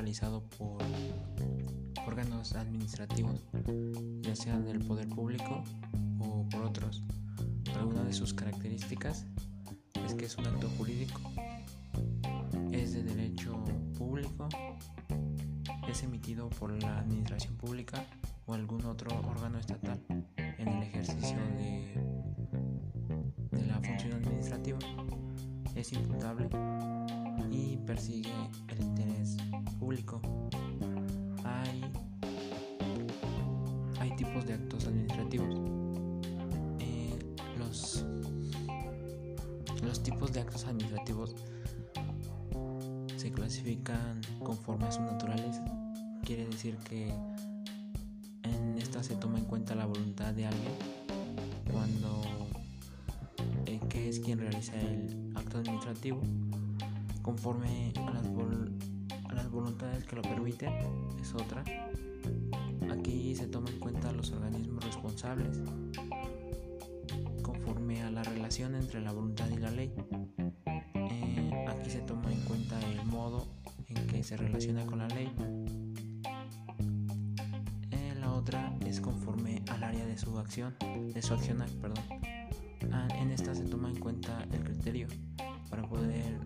realizado por órganos administrativos, ya sean del poder público o por otros. Alguna de sus características es que es un acto jurídico, es de derecho público, es emitido por la administración pública o algún otro órgano estatal en el ejercicio de, de la función administrativa, es imputable y persigue el interés Hay, hay tipos de actos administrativos. Eh, los, los tipos de actos administrativos se clasifican conforme a su naturaleza. Quiere decir que en esta se toma en cuenta la voluntad de alguien cuando eh, que es quien realiza el acto administrativo conforme a las, a las voluntades que lo permiten, es otra. Aquí se toma en cuenta los organismos responsables conforme a la relación entre la voluntad y la ley. Eh, aquí se toma en cuenta el modo en que se relaciona con la ley. Eh, la otra es conforme al área de su acción, de su accionar, perdón. Ah, en esta se toma en cuenta el criterio para poder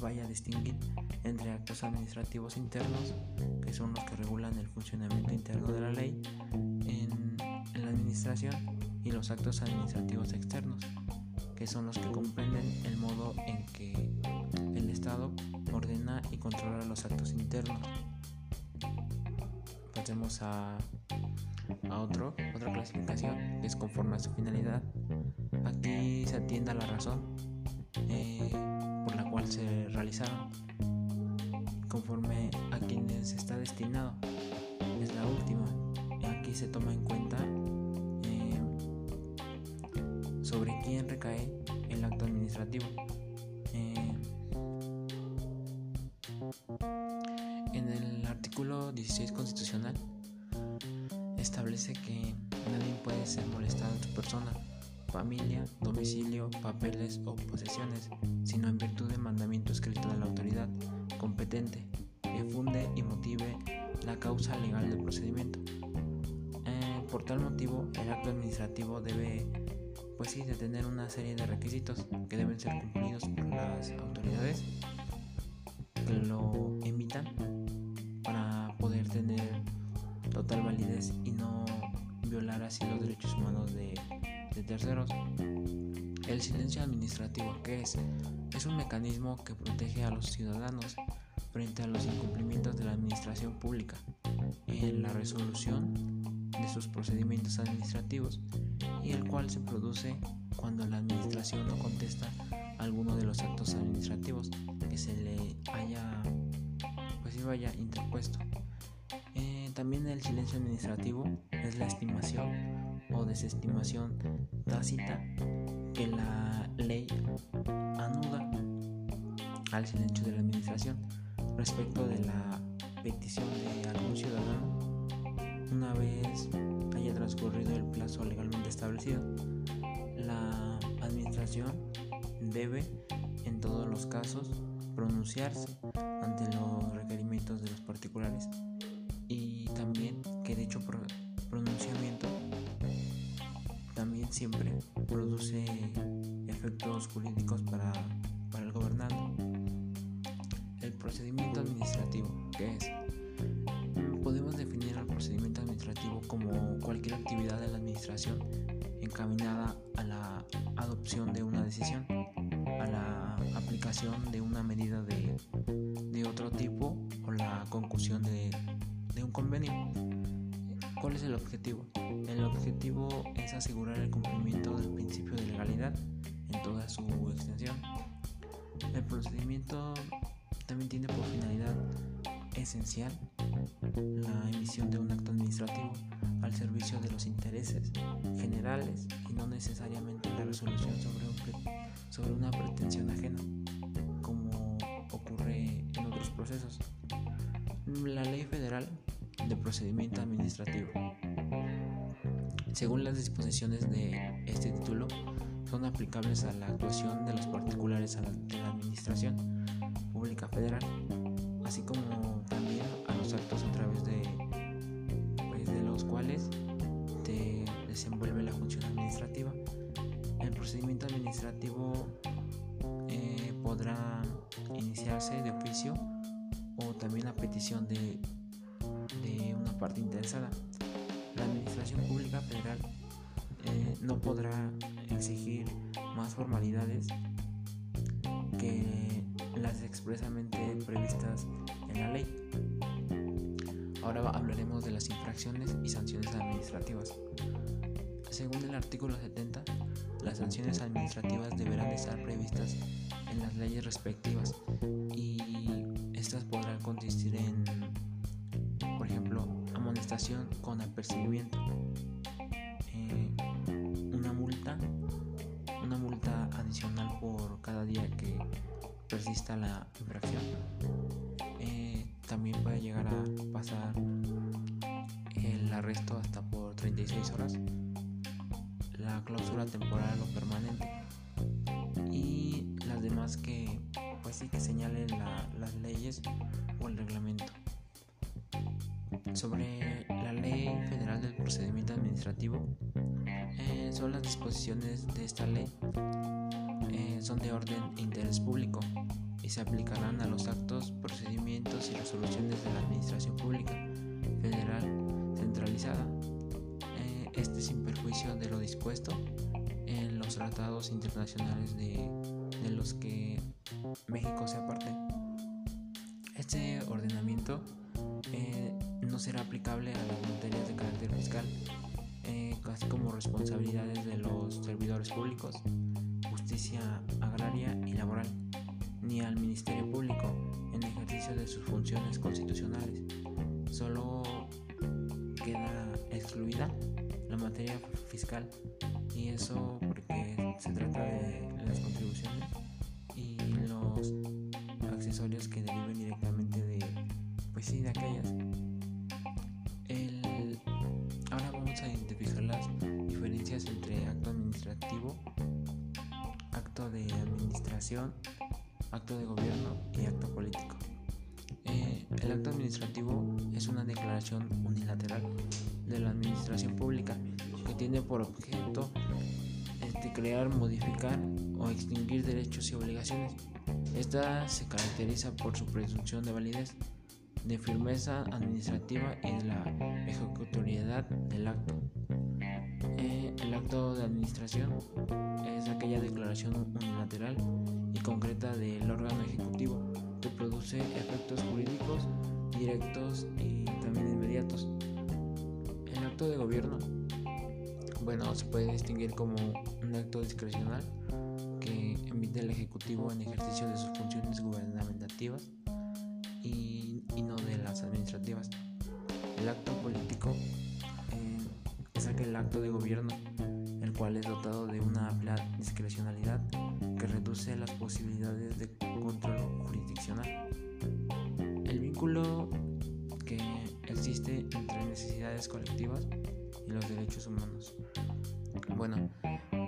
vaya a distinguir entre actos administrativos internos, que son los que regulan el funcionamiento interno de la ley en, la administración, y los actos administrativos externos, que son los que comprenden el modo en que el Estado ordena y controla los actos internos. Pasemos a, a otro, otra clasificación que es conforme a su finalidad. Aquí se atiende a la razón. Eh, se realizaron conforme a quienes está destinado. Es la última. Aquí se toma en cuenta eh, sobre quién recae el acto administrativo. Eh, en el artículo 16 constitucional establece que nadie puede ser molestado en su persona familia, domicilio, papeles o posesiones, sino en virtud de mandamiento escrito de la autoridad competente que funde y motive la causa legal del procedimiento. Eh, por tal motivo, el acto administrativo debe, pues sí, de tener una serie de requisitos que deben ser cumplidos por las autoridades que lo emitan para poder tener total validez y no violar así los derechos humanos de terceros. El silencio administrativo, que es? Es un mecanismo que protege a los ciudadanos frente a los incumplimientos de la administración pública en la resolución de sus procedimientos administrativos y el cual se produce cuando la administración no contesta alguno de los actos administrativos que se le haya pues haya interpuesto. Eh, también el silencio administrativo es la estimación desestimación tácita que la ley anuda al silencio de la administración respecto de la petición de algún ciudadano una vez haya transcurrido el plazo legalmente establecido. La administración debe en todos los casos pronunciarse ante los requerimientos de los particulares y también que dicho pronunciamiento también siempre produce efectos jurídicos para, el gobernante. El procedimiento administrativo, ¿qué es? Podemos definir el procedimiento administrativo como cualquier actividad de la administración encaminada a la adopción de una decisión, a la aplicación de una medida de, otro tipo o la conclusión de, de un convenio. ¿Cuál es el objetivo? El objetivo es asegurar el cumplimiento del principio de legalidad en toda su extensión. El procedimiento también tiene por finalidad esencial la emisión de un acto administrativo al servicio de los intereses generales y no necesariamente la resolución sobre, sobre una pretensión ajena, como ocurre en otros procesos. La ley federal de procedimiento administrativo. Según las disposiciones de este título, son aplicables a la actuación de los particulares a la, de la Administración Pública Federal, así como también a los actos a través de, pues, los cuales se desenvuelve la función administrativa. El procedimiento administrativo eh, podrá iniciarse de oficio o también a petición de parte interesada. La Administración Pública Federal eh, no podrá exigir más formalidades que las expresamente previstas en la ley. Ahora hablaremos de las infracciones y sanciones administrativas. Según el artículo 70, las sanciones administrativas deberán estar previstas en las leyes respectivas y estas podrán consistir en, amonestación con apercibimiento, eh, una multa, una multa adicional por cada día que persista la infracción. Eh, también puede llegar a pasar el arresto hasta por 36 horas, la clausura temporal o permanente y las demás que pues sí que señalen las leyes o el reglamento. Sobre la Ley Federal del Procedimiento Administrativo, eh, son las disposiciones de esta ley, eh, son de orden e interés público y se aplicarán a los actos, procedimientos y resoluciones de la Administración Pública Federal centralizada, eh, este sin perjuicio de lo dispuesto en los tratados internacionales de, de los que México sea parte. Este ordenamiento no será aplicable a las materias de carácter fiscal, eh, así como responsabilidades de los servidores públicos, justicia agraria y laboral, ni al Ministerio Público en ejercicio de sus funciones constitucionales. Solo queda excluida la materia fiscal y eso porque se trata de las contribuciones y los accesorios que deriven directamente de pues sí de aquellas acto de gobierno y acto político eh, el acto administrativo es una declaración unilateral de la administración pública que tiene por objeto este, crear, modificar o extinguir derechos y obligaciones. Esta se caracteriza por su presunción de validez, de firmeza administrativa y de la ejecutoriedad del acto. El acto de administración es aquella declaración unilateral y concreta del órgano ejecutivo que produce efectos jurídicos directos y también inmediatos. El acto de gobierno bueno, se puede distinguir como un acto discrecional que emite el Ejecutivo en ejercicio de sus funciones gubernamentativas y, no de las administrativas. El acto político es aquel acto de gobierno el cual es dotado de una amplia discrecionalidad que reduce las posibilidades de control jurisdiccional. El vínculo que existe entre necesidades colectivas y los derechos humanos. Bueno,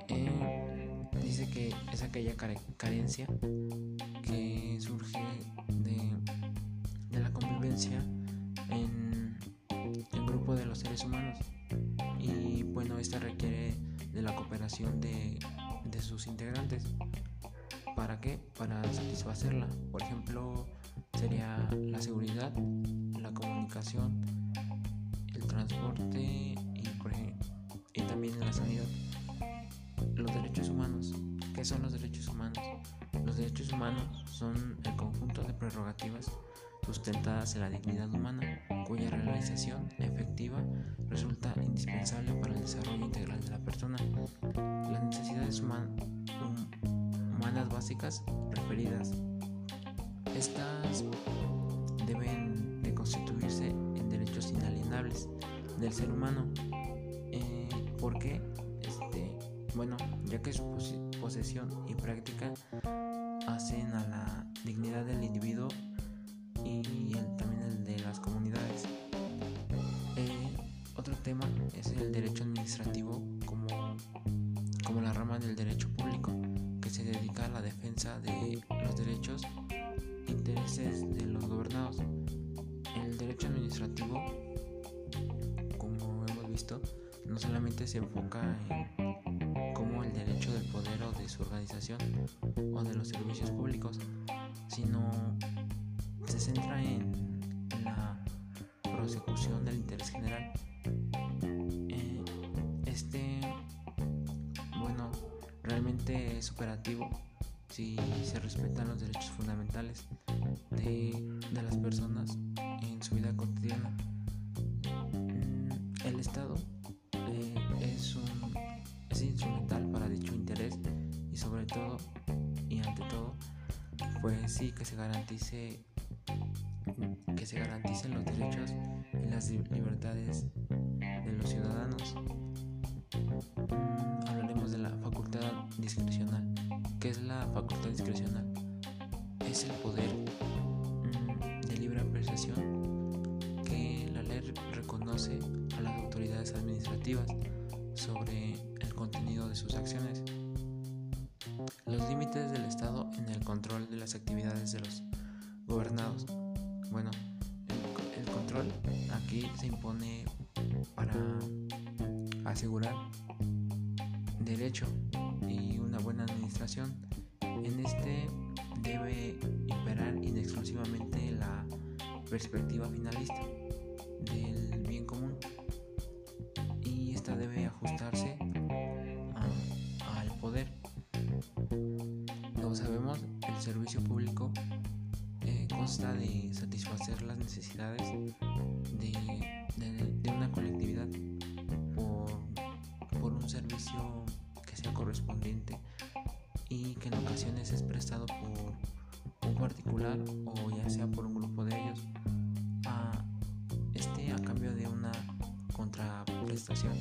eh, dice que es aquella carencia que surge de, de la convivencia en el grupo de los seres humanos esta requiere de la cooperación de, de sus integrantes. ¿Para qué? Para satisfacerla. Por ejemplo, sería la seguridad, la comunicación, el transporte y también en la sanidad. Los derechos humanos. ¿Qué son los derechos humanos? Los derechos humanos son el conjunto de prerrogativas sustentadas en la dignidad humana, cuya realización efectiva resulta indispensable para el desarrollo integral de la persona. Las necesidades humanas básicas referidas. Estas deben de constituirse en derechos inalienables del ser humano ¿Por qué? Este, bueno, ya que su posesión y práctica hacen a la dignidad del individuo y el administrativo como, como la rama del derecho público que se dedica a la defensa de los derechos e intereses de los gobernados. El derecho administrativo, como hemos visto, no solamente se enfoca en el derecho derecho del poder o de su organización o de los servicios públicos, sino se centra en la prosecución del interés general. Es operativo si se respetan los derechos fundamentales de, de las personas en su vida cotidiana. Mm, el Estado eh, es, un, es instrumental para dicho interés y sobre todo y ante todo pues sí que se garantice que se garanticen los derechos y las libertades de los ciudadanos. Hablaremos de la facultad discrecional. ¿Qué es la facultad discrecional? Es el poder mm, de libre apreciación que la ley reconoce a las autoridades administrativas sobre el contenido de sus acciones. Los límites del Estado en el control de las actividades de los gobernados. Bueno, el, el control aquí se impone para asegurar derecho y una buena administración. En este debe imperar inexclusivamente la perspectiva finalista del bien común y esta debe ajustarse al poder. Como sabemos, el servicio público eh, consta de satisfacer las necesidades de, de, una colectividad por, por un servicio correspondiente y que en ocasiones es prestado por un particular o ya sea por un grupo de ellos. A este a cambio de una contraprestación